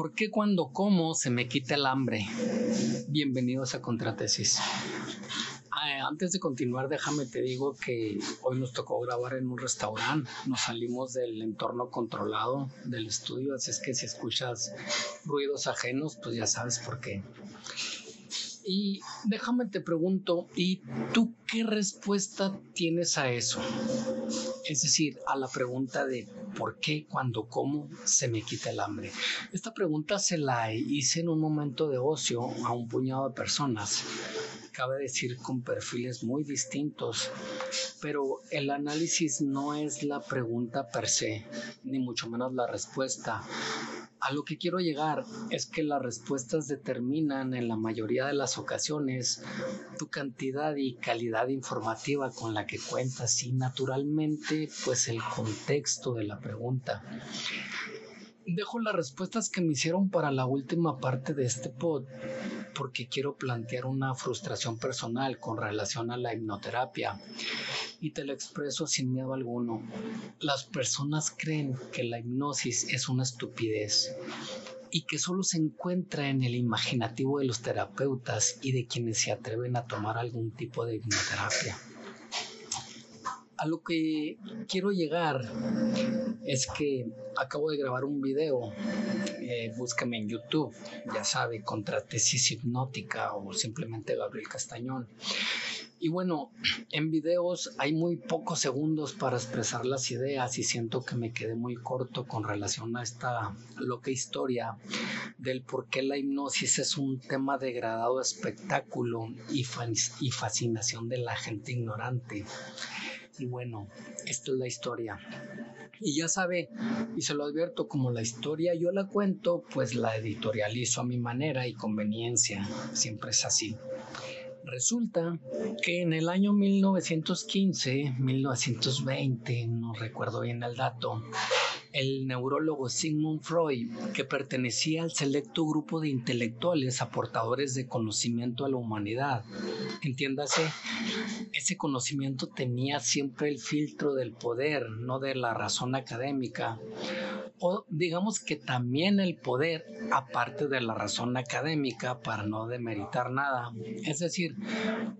¿Por qué cuando como se me quita el hambre? Bienvenidos a Contratesis. Ah, antes de continuar, déjame te digo que hoy nos tocó grabar en un restaurante. Nos salimos del entorno controlado del estudio, así es que si escuchas ruidos ajenos, pues ya sabes por qué. Y déjame te pregunto, ¿y tú qué respuesta tienes a eso? Es decir, a la pregunta de ¿por qué cuando como se me quita el hambre? Esta pregunta se la hice en un momento de ocio a un puñado de personas. Cabe decir con perfiles muy distintos, pero el análisis no es la pregunta per se, ni mucho menos la respuesta. A lo que quiero llegar es que las respuestas determinan en la mayoría de las ocasiones tu cantidad y calidad informativa con la que cuentas y naturalmente pues el contexto de la pregunta. Dejo las respuestas que me hicieron para la última parte de este pod porque quiero plantear una frustración personal con relación a la hipnoterapia y te lo expreso sin miedo alguno. Las personas creen que la hipnosis es una estupidez y que solo se encuentra en el imaginativo de los terapeutas y de quienes se atreven a tomar algún tipo de hipnoterapia. A lo que quiero llegar es que acabo de grabar un video, eh, búscame en YouTube, ya sabe, contra tesis hipnótica o simplemente Gabriel Castañón. Y bueno, en videos hay muy pocos segundos para expresar las ideas y siento que me quedé muy corto con relación a esta loca historia del por qué la hipnosis es un tema degradado de espectáculo y fascinación de la gente ignorante. Y bueno, esta es la historia. Y ya sabe, y se lo advierto, como la historia yo la cuento, pues la editorializo a mi manera y conveniencia. Siempre es así. Resulta que en el año 1915, 1920, no recuerdo bien el dato, el neurólogo Sigmund Freud, que pertenecía al selecto grupo de intelectuales aportadores de conocimiento a la humanidad. Entiéndase, ese conocimiento tenía siempre el filtro del poder, no de la razón académica. O digamos que también el poder, aparte de la razón académica, para no demeritar nada. Es decir,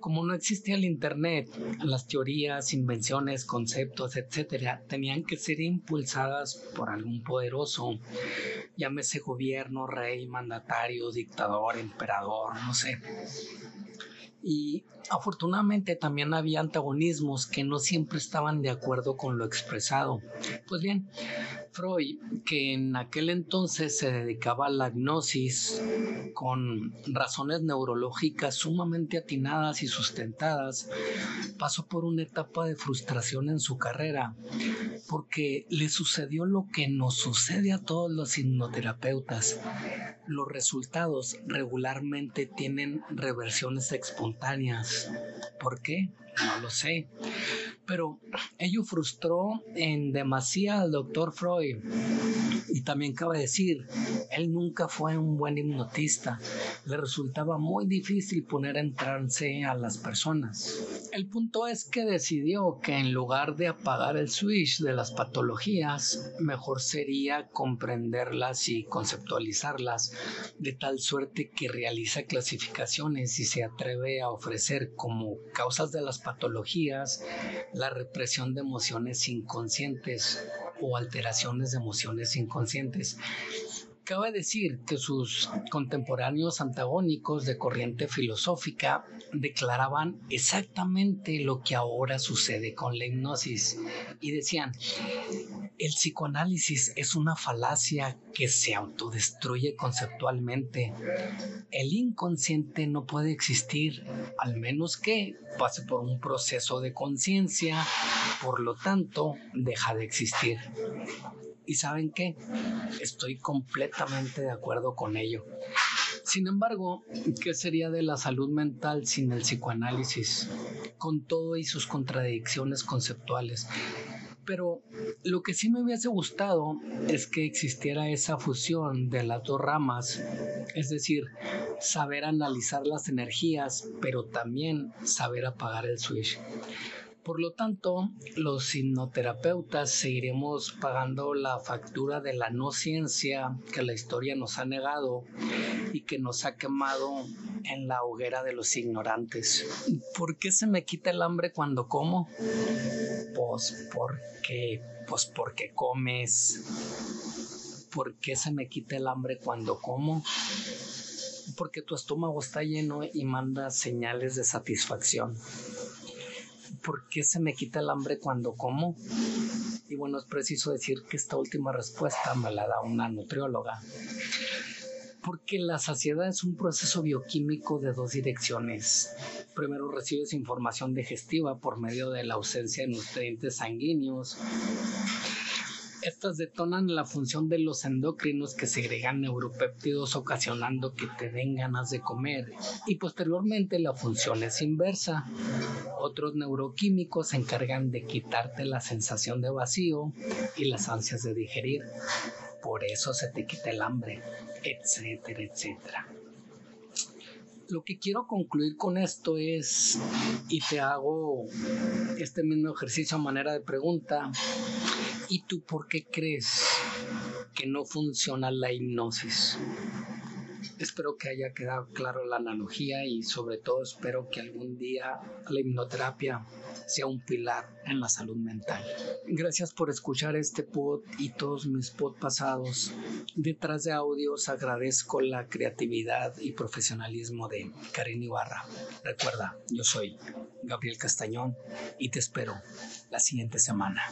como no existía el Internet, las teorías, invenciones, conceptos, etcétera, tenían que ser impulsadas por algún poderoso, llámese gobierno, rey, mandatario, dictador, emperador, no sé. Y afortunadamente también había antagonismos que no siempre estaban de acuerdo con lo expresado. Pues bien, Freud, que en aquel entonces se dedicaba a la gnosis con razones neurológicas sumamente atinadas y sustentadas, pasó por una etapa de frustración en su carrera porque le sucedió lo que nos sucede a todos los hipnoterapeutas. Los resultados regularmente tienen reversiones espontáneas. ¿Por qué? No lo sé. Pero ello frustró en demasía al doctor Freud. Y también cabe decir, él nunca fue un buen hipnotista. Le resultaba muy difícil poner en trance a las personas. El punto es que decidió que en lugar de apagar el switch de las patologías, mejor sería comprenderlas y conceptualizarlas de tal suerte que realiza clasificaciones y se atreve a ofrecer como causas de las patologías la represión de emociones inconscientes o alteraciones de emociones inconscientes. Cabe decir que sus contemporáneos antagónicos de corriente filosófica declaraban exactamente lo que ahora sucede con la hipnosis y decían, el psicoanálisis es una falacia que se autodestruye conceptualmente. El inconsciente no puede existir, al menos que pase por un proceso de conciencia, por lo tanto, deja de existir. Y saben qué, estoy completamente de acuerdo con ello. Sin embargo, ¿qué sería de la salud mental sin el psicoanálisis? Con todo y sus contradicciones conceptuales. Pero lo que sí me hubiese gustado es que existiera esa fusión de las dos ramas, es decir, saber analizar las energías, pero también saber apagar el switch. Por lo tanto, los hipnoterapeutas seguiremos pagando la factura de la no ciencia que la historia nos ha negado y que nos ha quemado en la hoguera de los ignorantes. ¿Por qué se me quita el hambre cuando como? Pues porque, pues porque comes. ¿Por qué se me quita el hambre cuando como? Porque tu estómago está lleno y manda señales de satisfacción. ¿Por qué se me quita el hambre cuando como? Y bueno, es preciso decir que esta última respuesta me la da una nutrióloga porque la saciedad es un proceso bioquímico de dos direcciones. Primero recibes información digestiva por medio de la ausencia de nutrientes sanguíneos. Estas detonan la función de los endocrinos que segregan neuropéptidos ocasionando que te den ganas de comer y posteriormente la función es inversa. Otros neuroquímicos se encargan de quitarte la sensación de vacío y las ansias de digerir. Por eso se te quita el hambre etcétera, etcétera. Lo que quiero concluir con esto es, y te hago este mismo ejercicio a manera de pregunta, ¿y tú por qué crees que no funciona la hipnosis? Espero que haya quedado claro la analogía y sobre todo espero que algún día la hipnoterapia sea un pilar en la salud mental. Gracias por escuchar este pod y todos mis pod pasados. Detrás de audios agradezco la creatividad y profesionalismo de Karin Ibarra. Recuerda, yo soy Gabriel Castañón y te espero la siguiente semana.